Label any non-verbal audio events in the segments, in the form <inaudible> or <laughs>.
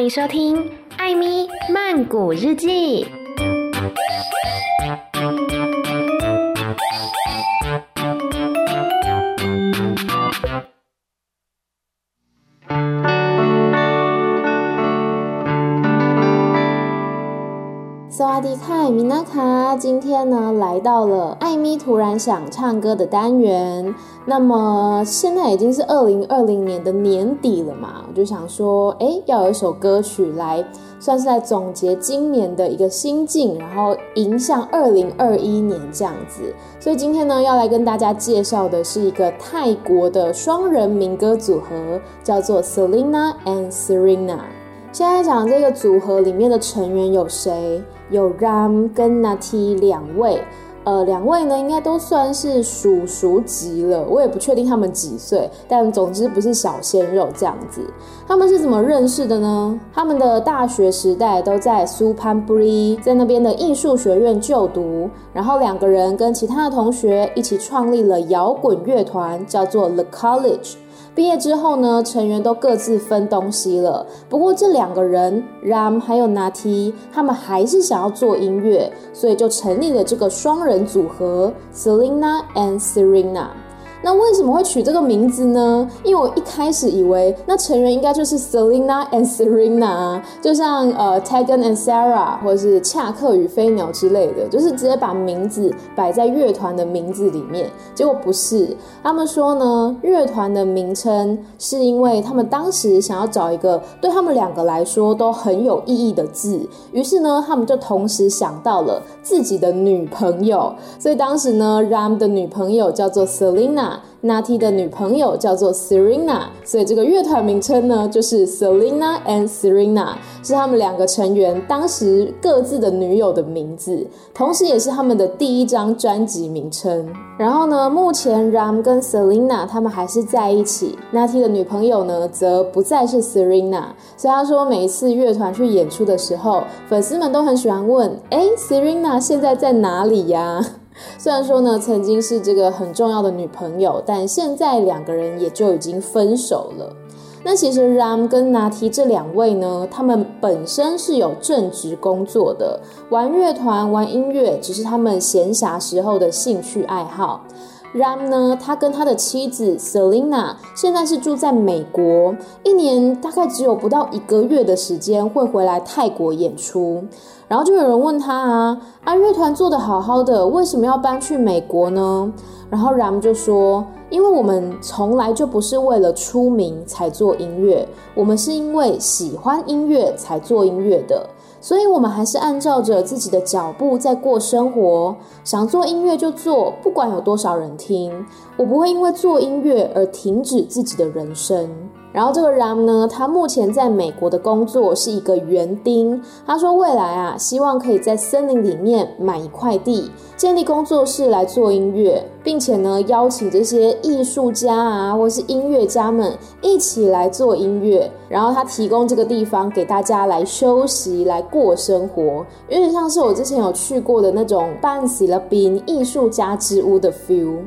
欢迎收听《艾咪曼谷日记》。嗨，米娜卡，今天呢来到了艾米突然想唱歌的单元。那么现在已经是二零二零年的年底了嘛，我就想说，哎，要有一首歌曲来，算是在总结今年的一个心境，然后迎向二零二一年这样子。所以今天呢，要来跟大家介绍的是一个泰国的双人民歌组合，叫做 Selina and Serena。现在讲这个组合里面的成员有谁？有 Ram 跟 Natty 两位，呃，两位呢应该都算是叔叔级了，我也不确定他们几岁，但总之不是小鲜肉这样子。他们是怎么认识的呢？他们的大学时代都在 Suphanburi，在那边的艺术学院就读，然后两个人跟其他的同学一起创立了摇滚乐团，叫做 The College。毕业之后呢，成员都各自分东西了。不过这两个人，Ram 还有 Natty，他们还是想要做音乐，所以就成立了这个双人组合 Selina and Serena。那为什么会取这个名字呢？因为我一开始以为那成员应该就是 Selina and Serena，就像呃 Tegan and Sarah 或者是恰克与飞鸟之类的，就是直接把名字摆在乐团的名字里面。结果不是，他们说呢，乐团的名称是因为他们当时想要找一个对他们两个来说都很有意义的字，于是呢，他们就同时想到了自己的女朋友，所以当时呢，Ram 的女朋友叫做 Selina。Natty 的女朋友叫做 Serena，所以这个乐团名称呢就是 Selina and Serena，是他们两个成员当时各自的女友的名字，同时也是他们的第一张专辑名称。然后呢，目前 Ram 跟 Selina 他们还是在一起，Natty 的女朋友呢则不再是 Serena，所以他说每一次乐团去演出的时候，粉丝们都很喜欢问：哎，Serena 现在在哪里呀？虽然说呢，曾经是这个很重要的女朋友，但现在两个人也就已经分手了。那其实 Ram 跟 Naty 这两位呢，他们本身是有正职工作的，玩乐团、玩音乐只是他们闲暇时候的兴趣爱好。Ram 呢，他跟他的妻子 Selina 现在是住在美国，一年大概只有不到一个月的时间会回来泰国演出。然后就有人问他啊，啊乐团做得好好的，为什么要搬去美国呢？然后 Ram 就说，因为我们从来就不是为了出名才做音乐，我们是因为喜欢音乐才做音乐的。所以，我们还是按照着自己的脚步在过生活。想做音乐就做，不管有多少人听。我不会因为做音乐而停止自己的人生。然后这个 Ram 呢，他目前在美国的工作是一个园丁。他说未来啊，希望可以在森林里面买一块地，建立工作室来做音乐，并且呢，邀请这些艺术家啊，或是音乐家们一起来做音乐。然后他提供这个地方给大家来休息、来过生活，有点像是我之前有去过的那种半喜乐宾艺术家之屋的 feel。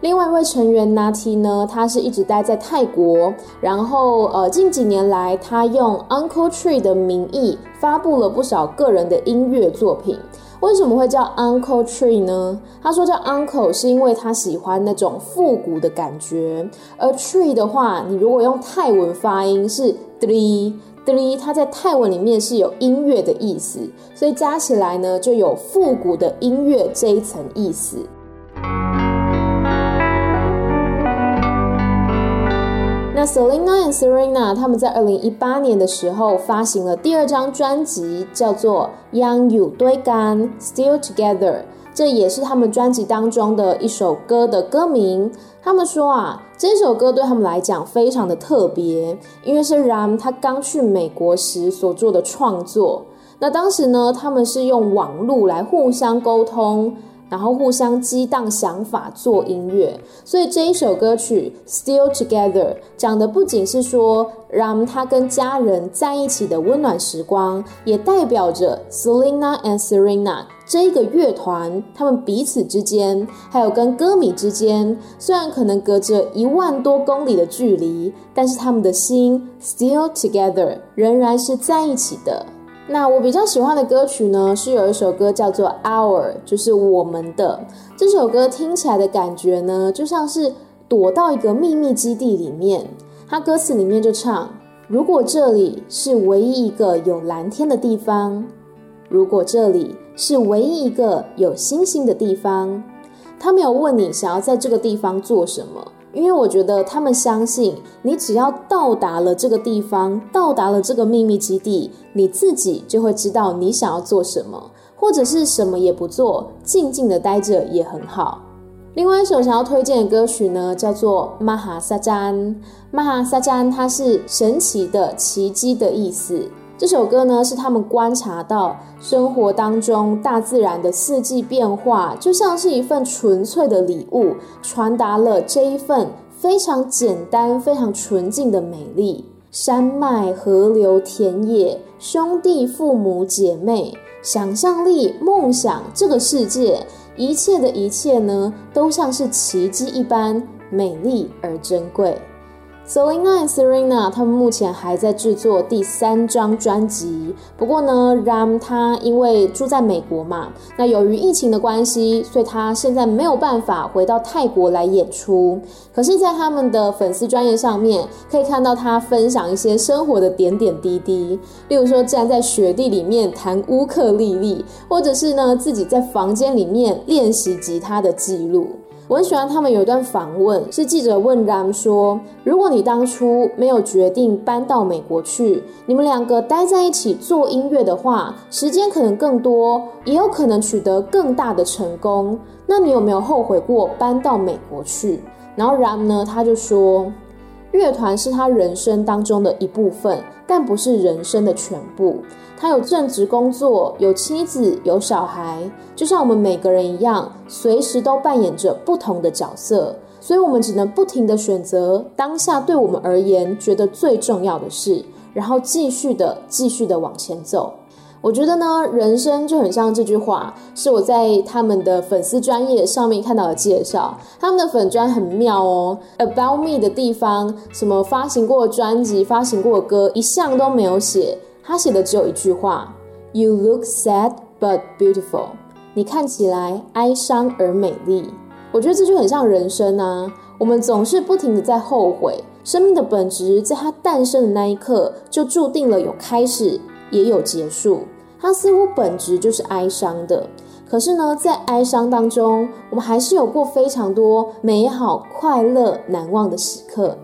另外一位成员 Natty 呢，他是一直待在泰国，然后呃近几年来，他用 Uncle Tree 的名义发布了不少个人的音乐作品。为什么会叫 Uncle Tree 呢？他说叫 Uncle 是因为他喜欢那种复古的感觉，而 Tree 的话，你如果用泰文发音是 Tree Tree，它在泰文里面是有音乐的意思，所以加起来呢就有复古的音乐这一层意思。那 Selina and Serena 他们在二零一八年的时候发行了第二张专辑，叫做《Young You Dui Gan Still Together》，这也是他们专辑当中的一首歌的歌名。他们说啊，这首歌对他们来讲非常的特别，因为是 Ram 他刚去美国时所做的创作。那当时呢，他们是用网路来互相沟通。然后互相激荡想法做音乐，所以这一首歌曲《Still Together》讲的不仅是说 Ram 他跟家人在一起的温暖时光，也代表着 Selina and Serena 这一个乐团，他们彼此之间，还有跟歌迷之间，虽然可能隔着一万多公里的距离，但是他们的心 still together，仍然是在一起的。那我比较喜欢的歌曲呢，是有一首歌叫做《Our》，就是我们的。这首歌听起来的感觉呢，就像是躲到一个秘密基地里面。它歌词里面就唱：如果这里是唯一一个有蓝天的地方，如果这里是唯一一个有星星的地方，他没有问你想要在这个地方做什么。因为我觉得他们相信，你只要到达了这个地方，到达了这个秘密基地，你自己就会知道你想要做什么，或者是什么也不做，静静的待着也很好。另外一首想要推荐的歌曲呢，叫做《Maha Sajan》。Maha Sajan 它是神奇的、奇迹的意思。这首歌呢，是他们观察到生活当中大自然的四季变化，就像是一份纯粹的礼物，传达了这一份非常简单、非常纯净的美丽。山脉、河流、田野，兄弟、父母、姐妹，想象力、梦想，这个世界，一切的一切呢，都像是奇迹一般美丽而珍贵。Selina and Serena，他们目前还在制作第三张专辑。不过呢，Ram 他因为住在美国嘛，那由于疫情的关系，所以他现在没有办法回到泰国来演出。可是，在他们的粉丝专业上面，可以看到他分享一些生活的点点滴滴，例如说站在雪地里面弹乌克丽丽，或者是呢自己在房间里面练习吉他的记录。我很喜欢他们有一段访问，是记者问 Ram 说：“如果你当初没有决定搬到美国去，你们两个待在一起做音乐的话，时间可能更多，也有可能取得更大的成功。那你有没有后悔过搬到美国去？”然后 Ram 呢，他就说：“乐团是他人生当中的一部分，但不是人生的全部。”他有正职工作，有妻子，有小孩，就像我们每个人一样，随时都扮演着不同的角色，所以我们只能不停地选择当下对我们而言觉得最重要的事，然后继续的、继续的往前走。我觉得呢，人生就很像这句话，是我在他们的粉丝专业上面看到的介绍。他们的粉专很妙哦，About Me 的地方，什么发行过专辑、发行过歌，一项都没有写。他写的只有一句话：“You look sad but beautiful。”你看起来哀伤而美丽。我觉得这就很像人生啊！我们总是不停的在后悔。生命的本质，在它诞生的那一刻，就注定了有开始，也有结束。它似乎本质就是哀伤的。可是呢，在哀伤当中，我们还是有过非常多美好、快乐、难忘的时刻。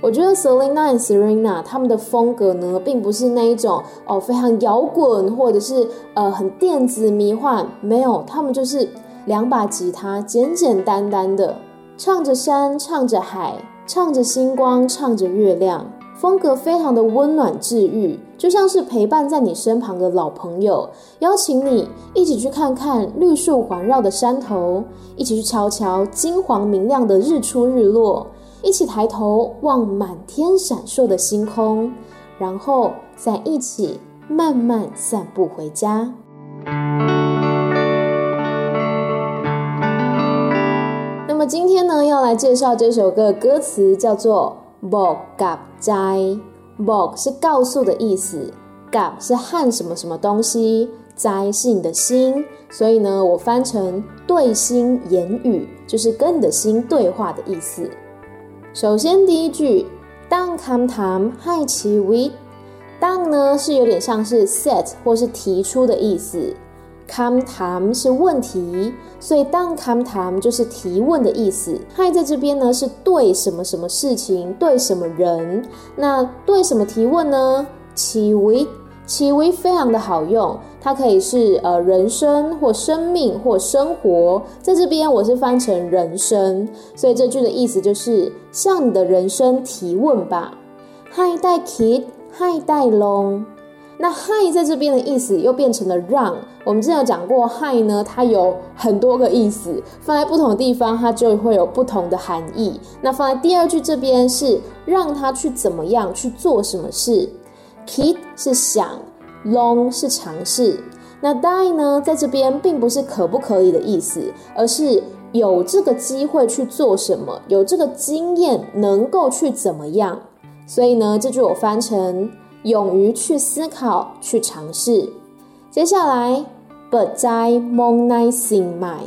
我觉得 Selina and Serena 他们的风格呢，并不是那一种哦非常摇滚或者是呃很电子迷幻，没有，他们就是两把吉他，简简单单的唱着山，唱着海，唱着星光，唱着月亮，风格非常的温暖治愈，就像是陪伴在你身旁的老朋友，邀请你一起去看看绿树环绕的山头，一起去瞧瞧金黄明亮的日出日落。一起抬头望满天闪烁的星空，然后再一起慢慢散步回家。那么今天呢，要来介绍这首歌的歌词，叫做 “Bok Gap Jai”。Bok 是告诉的意思，Gap 是和什么什么东西斋是你的心，所以呢，我翻成对心言语，就是跟你的心对话的意思。首先，第一句当 come time hi 其 we 当呢是有点像是 set 或是提出的意思，come time 是问题，所以当 come time 就是提问的意思。hi 在这边呢是对什么什么事情，对什么人，那对什么提问呢？其 we 其 we 非常的好用。它可以是呃人生或生命或生活，在这边我是翻成人生，所以这句的意思就是向你的人生提问吧。Hi 带 kid，Hi 带 long，那 Hi 在这边的意思又变成了让。我们之前有讲过，Hi 呢它有很多个意思，放在不同的地方它就会有不同的含义。那放在第二句这边是让他去怎么样去做什么事，kid 是想。long 是尝试，那 die 呢，在这边并不是可不可以的意思，而是有这个机会去做什么，有这个经验能够去怎么样。所以呢，这句我翻成勇于去思考、去尝试。接下来，but 在梦内心买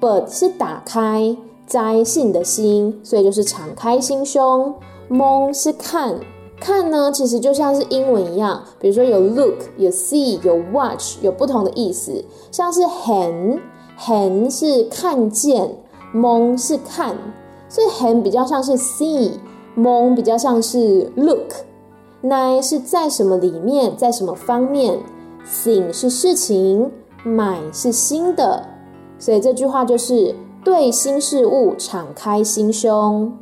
，but 是打开，在是你的心，所以就是敞开心胸。梦是看，看呢其实就像是英文一样，比如说有 look、有 see、有 watch，有不同的意思。像是很，很是看见，梦是看，所以很比较像是 see。梦比较像是 look，奈是在什么里面，在什么方面，醒是事情，买是新的，所以这句话就是对新事物敞开心胸。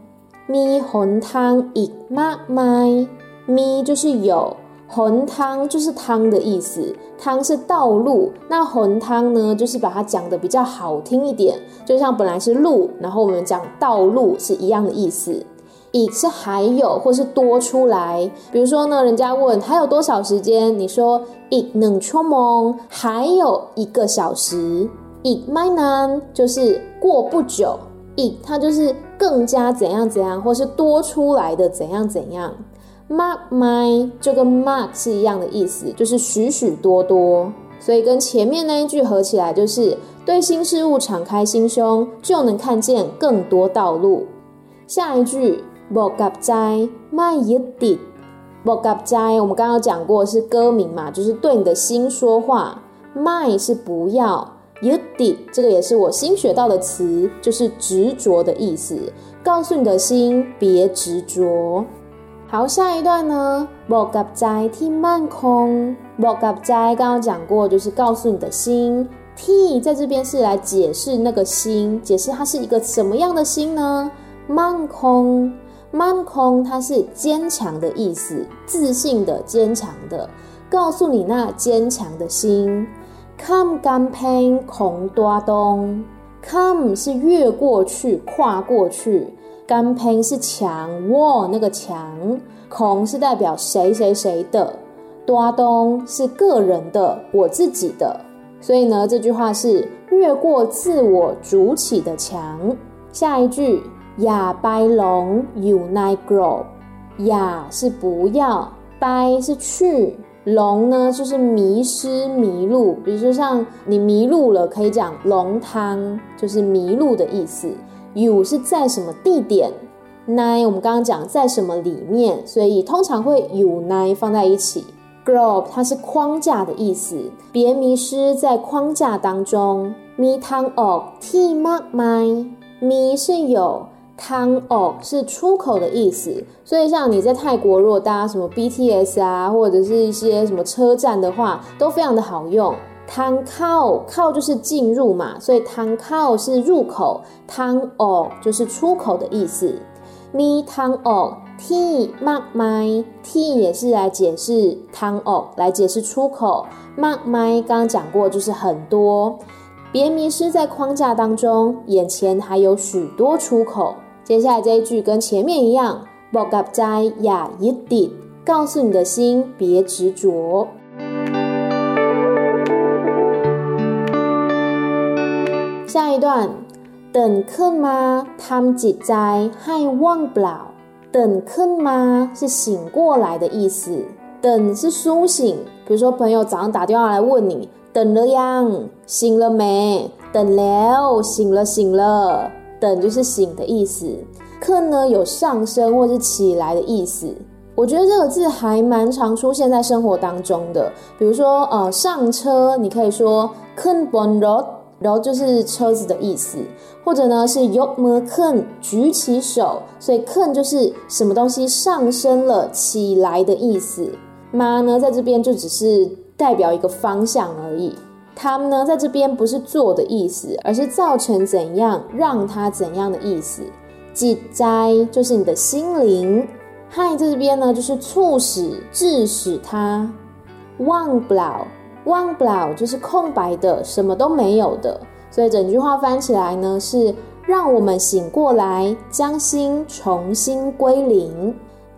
咪红汤一妈麦，咪就是有，红汤就是汤的意思，汤是道路，那红汤呢，就是把它讲的比较好听一点，就像本来是路，然后我们讲道路是一样的意思。亦是还有，或是多出来。比如说呢，人家问还有多少时间，你说亦能出梦，还有一个小时。亦麦难就是过不久，亦它就是更加怎样怎样，或是多出来的怎样怎样。mark my 就跟 mark 是一样的意思，就是许许多多。所以跟前面那一句合起来，就是对新事物敞开心胸，就能看见更多道路。下一句。莫夹在卖一滴，莫夹在我们刚刚讲过是歌名嘛，就是对你的心说话。卖是不要，一滴这个也是我新学到的词，就是执着的意思。告诉你的心别执着。好，下一段呢，莫夹在听慢空，莫夹在刚刚讲过，就是告诉你的心。T 在这边是来解释那个心，解释它是一个什么样的心呢？慢空。满空，它是坚强的意思，自信的、坚强的，告诉你那坚强的心。Come 甘平空多东，Come 是越过去、跨过去，甘平是墙，哇，那个墙，空是代表谁谁谁的，多东是个人的，我自己的。所以呢，这句话是越过自我筑起的墙。下一句。亚白龙有奈 grow，亚是不要，白是去，龙呢就是迷失迷路。比如说像你迷路了，可以讲龙汤，就是迷路的意思。you 是在什么地点，奈我们刚刚讲在什么里面，所以通常会有奈放在一起。grow 它是框架的意思，别迷失在框架当中。咪汤哦，T mark my 咪是有。汤哦是出口的意思，所以像你在泰国如果搭什么 BTS 啊，或者是一些什么车站的话，都非常的好用。汤靠靠就是进入嘛，所以汤靠是入口，汤哦就是出口的意思。咪汤哦，T mark my T 也是来解释汤哦，来解释出口。mark my 刚刚讲过就是很多，别迷失在框架当中，眼前还有许多出口。接下来这一句跟前面一样，莫夹在呀一滴，告诉你的心别执着。下一段，等困吗？他们只在还忘不了。等困吗？是醒过来的意思。等是苏醒，比如说朋友早上打电话来问你，等了呀？醒了没？等了，醒了，醒了。等就是醒的意思，困呢有上升或是起来的意思。我觉得这个字还蛮常出现在生活当中的，比如说呃上车，你可以说困本罗，然后就是车子的意思，或者呢是有么困举起手，所以困就是什么东西上升了起来的意思。妈呢在这边就只是代表一个方向而已。他们呢，在这边不是做的意思，而是造成怎样，让他怎样的意思。挤灾就是你的心灵，害在这边呢，就是促使、致使他。忘不了，忘不了就是空白的，什么都没有的。所以整句话翻起来呢，是让我们醒过来，将心重新归零。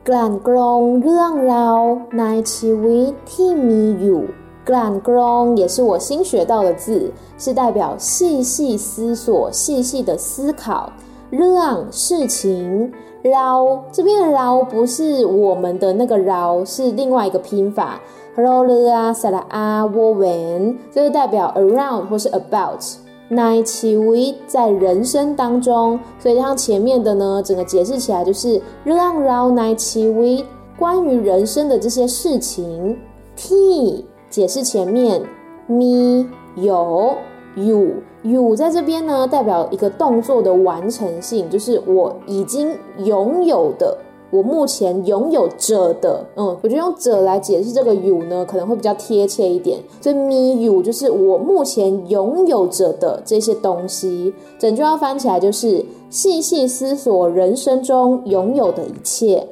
กลั่นกรองเรื่องราวในชีวิตที่มีอยู่ glan grong 也是我新学到的字，是代表细细思索、细细的思考。让事情捞这边的捞不是我们的那个捞，是另外一个拼法。捞了啊，撒拉啊，窝文，这是代表 around 或是 about。奈其为在人生当中，所以像前面的呢，整个解释起来就是让捞奈其为关于人生的这些事情。T 解释前面，me 有有有在这边呢，代表一个动作的完成性，就是我已经拥有的，我目前拥有着的。嗯，我觉得用者来解释这个有呢，可能会比较贴切一点。所以 me 有就是我目前拥有着的这些东西，整句要翻起来就是细细思索人生中拥有的一切。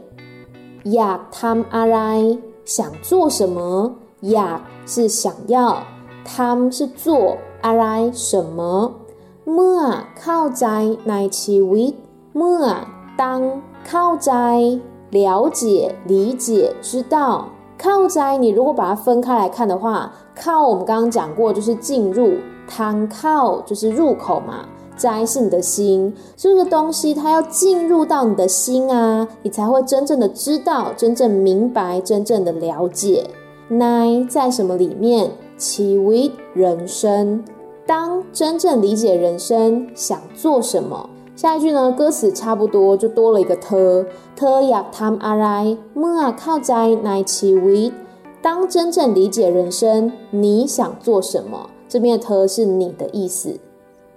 呀，tam arai 想做什么？呀是想要，他们是做阿来什么？么靠在奈其为么当靠在了解、理解、知道靠在你如果把它分开来看的话，靠我们刚刚讲过就是进入，汤靠就是入口嘛，在是你的心，这个东西它要进入到你的心啊，你才会真正的知道、真正明白、真正的了解。Nine 在什么里面？其为人生。当真正理解人生，想做什么？下一句呢？歌词差不多，就多了一个特。特雅汤阿来莫啊靠在奈其为。当真正理解人生，你想做什么？这边的特是你的意思。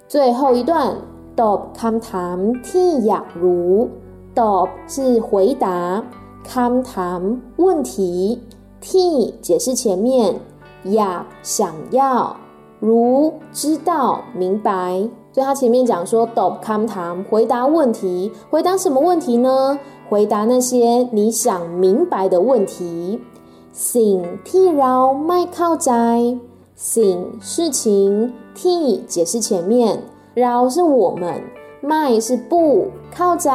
最后一段，dop 康谈替雅如。dop 是回答，康谈问题。T 解释前面，呀想要，如知道明白，所以他前面讲说，dop come time 回答问题，回答什么问题呢？回答那些你想明白的问题。สิ่งที่เราไม่เข้าใจสิ่ง事情，T 解释前面，เรา是我们，ไม่是不，เข้าใจ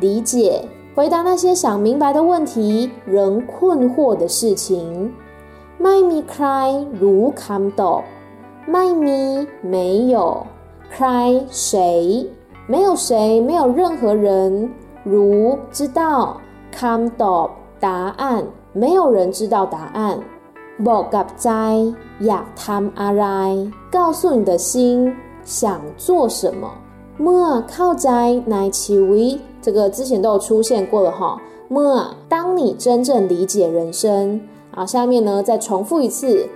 理解。 回答那些想明白的问题，仍困惑的事情。ไม่มีใครรู้คำตอบ。ไม่มี没有，ใคร谁没有谁没有任何人รู้知道คำตอบ答案，没有人知道答案。บอกกับใจอยากทำอะไร，告诉你的心想做什么。 莫靠在乃起为，这个之前都有出现过了哈。莫，当你真正理解人生啊，下面呢再重复一次。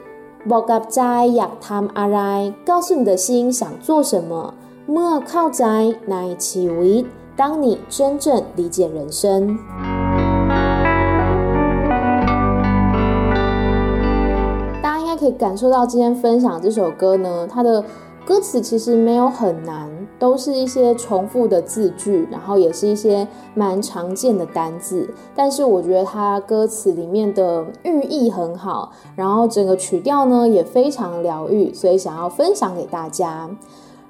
莫靠在乃阿为，告诉你的心想做什么。莫靠在乃起为，当你真正理解人生。大家应该可以感受到今天分享这首歌呢，它的。歌词其实没有很难，都是一些重复的字句，然后也是一些蛮常见的单字。但是我觉得它歌词里面的寓意很好，然后整个曲调呢也非常疗愈，所以想要分享给大家。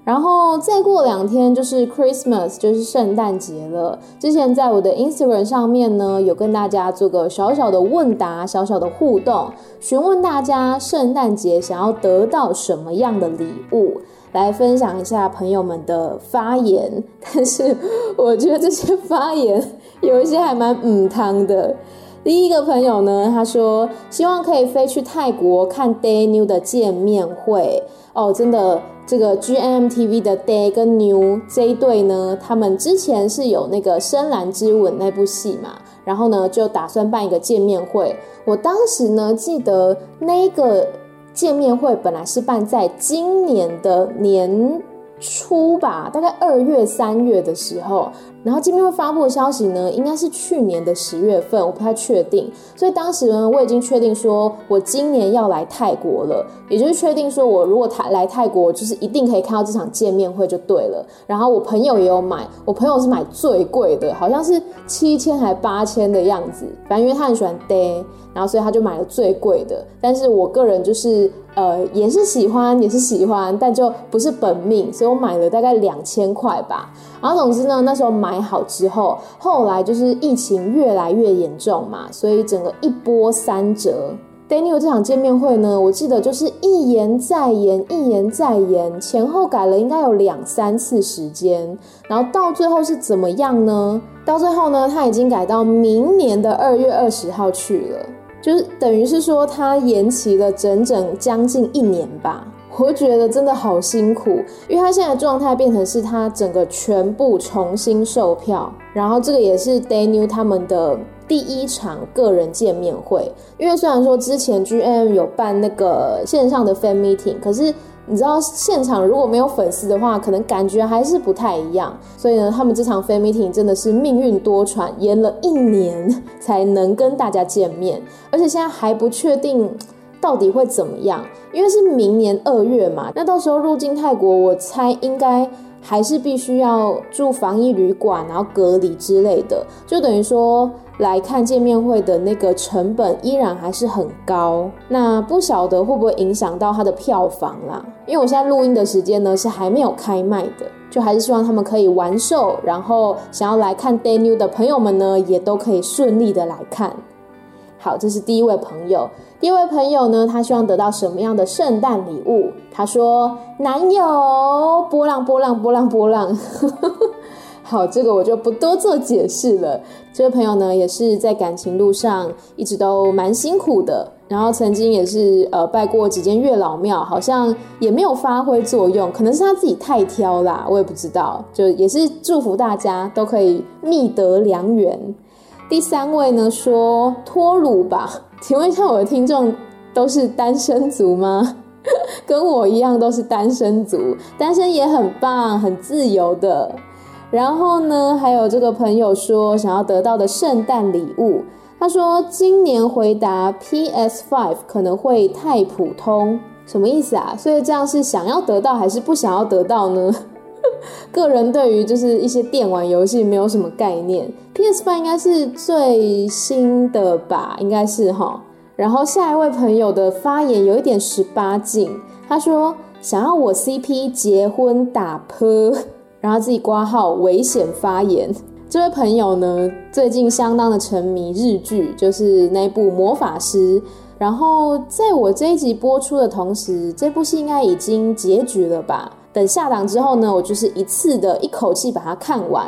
然后再过两天就是 Christmas，就是圣诞节了。之前在我的 Instagram 上面呢，有跟大家做个小小的问答、小小的互动，询问大家圣诞节想要得到什么样的礼物，来分享一下朋友们的发言。但是我觉得这些发言有一些还蛮嗯汤的。第一个朋友呢，他说希望可以飞去泰国看 Day New 的见面会。哦，真的。这个 GMMTV 的 Day 跟 New 这一对呢，他们之前是有那个《深蓝之吻》那部戏嘛，然后呢就打算办一个见面会。我当时呢记得那个见面会本来是办在今年的年初吧，大概二月、三月的时候。然后见面会发布的消息呢，应该是去年的十月份，我不太确定。所以当时呢，我已经确定说我今年要来泰国了，也就是确定说我如果台来泰国，就是一定可以看到这场见面会就对了。然后我朋友也有买，我朋友是买最贵的，好像是七千还八千的样子。反正因为他很喜欢 Day，然后所以他就买了最贵的。但是我个人就是呃也是喜欢，也是喜欢，但就不是本命，所以我买了大概两千块吧。然后总之呢，那时候买买好之后，后来就是疫情越来越严重嘛，所以整个一波三折，Daniel 这场见面会呢，我记得就是一延再延，一延再延，前后改了应该有两三次时间，然后到最后是怎么样呢？到最后呢，他已经改到明年的二月二十号去了，就是等于是说他延期了整整将近一年吧。我觉得真的好辛苦，因为他现在状态变成是他整个全部重新售票，然后这个也是 Daniel 他们的。第一场个人见面会，因为虽然说之前 GMM 有办那个线上的 fan meeting，可是你知道现场如果没有粉丝的话，可能感觉还是不太一样。所以呢，他们这场 fan meeting 真的是命运多舛，延了一年 <laughs> 才能跟大家见面，而且现在还不确定到底会怎么样，因为是明年二月嘛，那到时候入境泰国，我猜应该。还是必须要住防疫旅馆，然后隔离之类的，就等于说来看见面会的那个成本依然还是很高。那不晓得会不会影响到他的票房啦？因为我现在录音的时间呢是还没有开卖的，就还是希望他们可以完售，然后想要来看 Daniel 的朋友们呢也都可以顺利的来看。好，这是第一位朋友。第一位朋友呢，他希望得到什么样的圣诞礼物？他说：“男友，波浪波浪波浪波浪。” <laughs> 好，这个我就不多做解释了。这位朋友呢，也是在感情路上一直都蛮辛苦的，然后曾经也是呃拜过几间月老庙，好像也没有发挥作用，可能是他自己太挑啦，我也不知道。就也是祝福大家都可以觅得良缘。第三位呢，说脱鲁吧，<laughs> 请问一下我的听众都是单身族吗？<laughs> 跟我一样都是单身族，单身也很棒，很自由的。然后呢，还有这个朋友说想要得到的圣诞礼物，他说今年回答 PS5 可能会太普通，什么意思啊？所以这样是想要得到还是不想要得到呢？<laughs> 个人对于就是一些电玩游戏没有什么概念，PS Five 应该是最新的吧，应该是哈。然后下一位朋友的发言有一点十八禁，他说想要我 CP 结婚打泼，<laughs> 然后自己挂号危险发言。这位朋友呢，最近相当的沉迷日剧，就是那部魔法师。然后在我这一集播出的同时，这部戏应该已经结局了吧？等下档之后呢，我就是一次的一口气把它看完。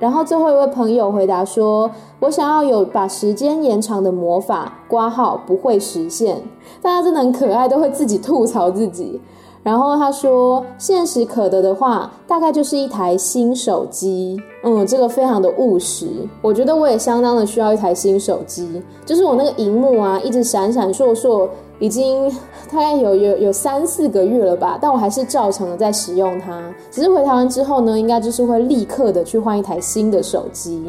然后最后一位朋友回答说：“我想要有把时间延长的魔法，挂号不会实现。”大家真的很可爱，都会自己吐槽自己。然后他说：“现实可得的话，大概就是一台新手机。”嗯，这个非常的务实。我觉得我也相当的需要一台新手机，就是我那个荧幕啊，一直闪闪烁烁。已经大概有有有三四个月了吧，但我还是照常的在使用它。只是回台湾之后呢，应该就是会立刻的去换一台新的手机。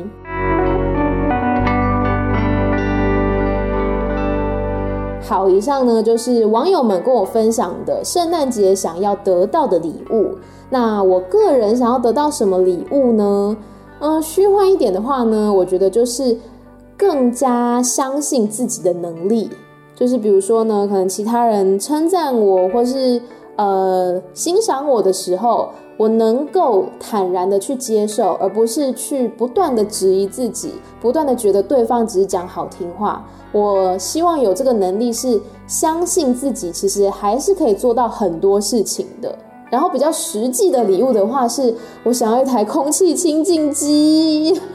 好，以上呢就是网友们跟我分享的圣诞节想要得到的礼物。那我个人想要得到什么礼物呢？嗯，虚幻一点的话呢，我觉得就是更加相信自己的能力。就是比如说呢，可能其他人称赞我，或是呃欣赏我的时候，我能够坦然的去接受，而不是去不断的质疑自己，不断的觉得对方只是讲好听话。我希望有这个能力，是相信自己其实还是可以做到很多事情的。然后比较实际的礼物的话，是我想要一台空气清净机。<laughs>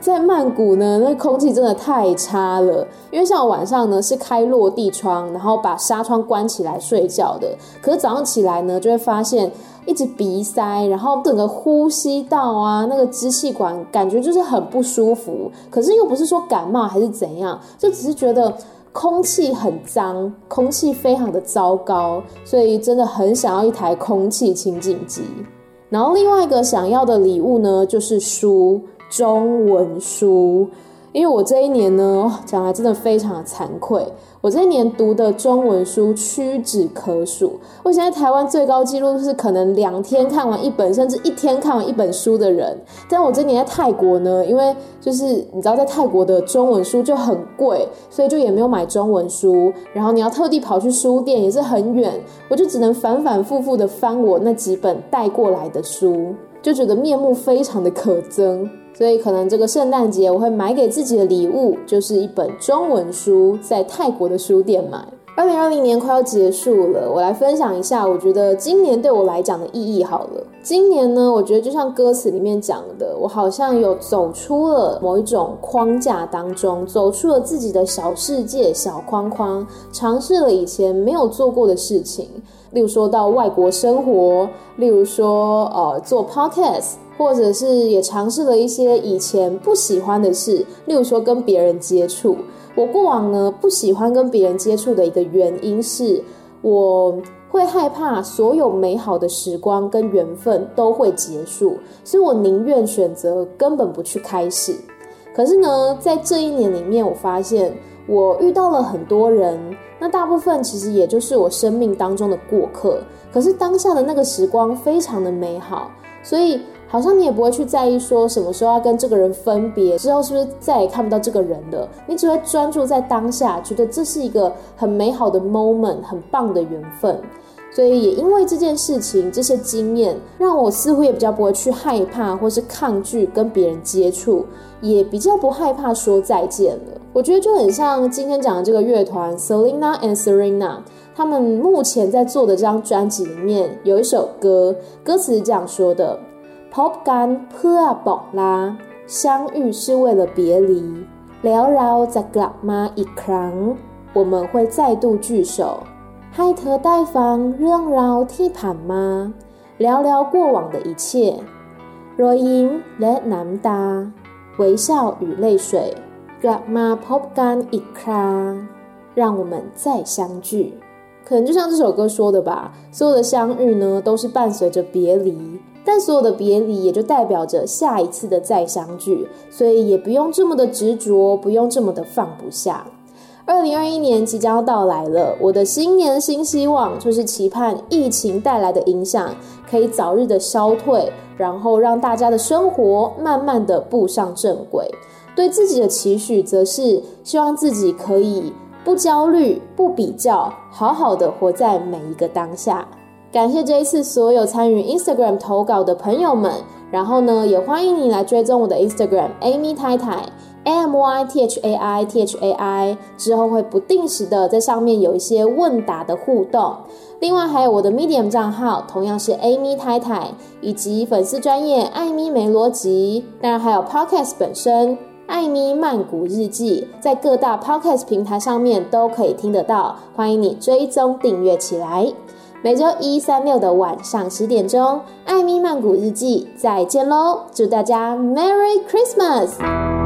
在曼谷呢，那空气真的太差了。因为像我晚上呢是开落地窗，然后把纱窗关起来睡觉的。可是早上起来呢，就会发现一直鼻塞，然后整个呼吸道啊，那个支气管感觉就是很不舒服。可是又不是说感冒还是怎样，就只是觉得空气很脏，空气非常的糟糕，所以真的很想要一台空气清净机。然后另外一个想要的礼物呢，就是书。中文书，因为我这一年呢，讲来真的非常的惭愧，我这一年读的中文书屈指可数。我现在台湾最高纪录是可能两天看完一本，甚至一天看完一本书的人。但我这一年在泰国呢，因为就是你知道，在泰国的中文书就很贵，所以就也没有买中文书。然后你要特地跑去书店也是很远，我就只能反反复复的翻我那几本带过来的书，就觉得面目非常的可憎。所以可能这个圣诞节我会买给自己的礼物就是一本中文书，在泰国的书店买。二零二零年快要结束了，我来分享一下，我觉得今年对我来讲的意义好了。今年呢，我觉得就像歌词里面讲的，我好像有走出了某一种框架当中，走出了自己的小世界、小框框，尝试了以前没有做过的事情，例如说到外国生活，例如说呃做 podcast，或者是也尝试了一些以前不喜欢的事，例如说跟别人接触。我过往呢，不喜欢跟别人接触的一个原因是，我会害怕所有美好的时光跟缘分都会结束，所以我宁愿选择根本不去开始。可是呢，在这一年里面，我发现我遇到了很多人，那大部分其实也就是我生命当中的过客。可是当下的那个时光非常的美好，所以。好像你也不会去在意说什么时候要跟这个人分别，之后是不是再也看不到这个人了？你只会专注在当下，觉得这是一个很美好的 moment，很棒的缘分。所以也因为这件事情这些经验让我似乎也比较不会去害怕或是抗拒跟别人接触也比较不害怕说再见了。我觉得就很像今天讲的这个乐团 selina and serena 他们目前在做的这张专辑里面有一首歌歌词是这样说的 pop gun pua bomb 啦相遇是为了别离聊聊后再 grandma yikran 我们会再度聚首。ให้เธอได้ฟังเรื่องราวที่ผ่านมา，聊聊过往的一切，รอยยิ้มและน้ำตา，微笑与泪水，กลับมาพบกันอีกครั้ง，让我们再相聚。可能就像这首歌说的吧，所有的相遇呢，都是伴随着别离。但所有的别离也就代表着下一次的再相聚，所以也不用这么的执着，不用这么的放不下。 二零二一年即将要到来了，我的新年新希望就是期盼疫情带来的影响可以早日的消退，然后让大家的生活慢慢的步上正轨。对自己的期许则是希望自己可以不焦虑、不比较，好好的活在每一个当下。感谢这一次所有参与 Instagram 投稿的朋友们，然后呢，也欢迎你来追踪我的 Instagram Amy 太太 Amy Thai Thai 之后会不定时的在上面有一些问答的互动。另外还有我的 Medium 账号，同样是 Amy 太太，以及粉丝专业艾米没逻辑，当然还有 Podcast 本身艾米曼谷日记，在各大 Podcast 平台上面都可以听得到，欢迎你追踪订阅起来。每周一、三、六的晚上十点钟，艾米曼谷日记，再见喽！祝大家 Merry Christmas！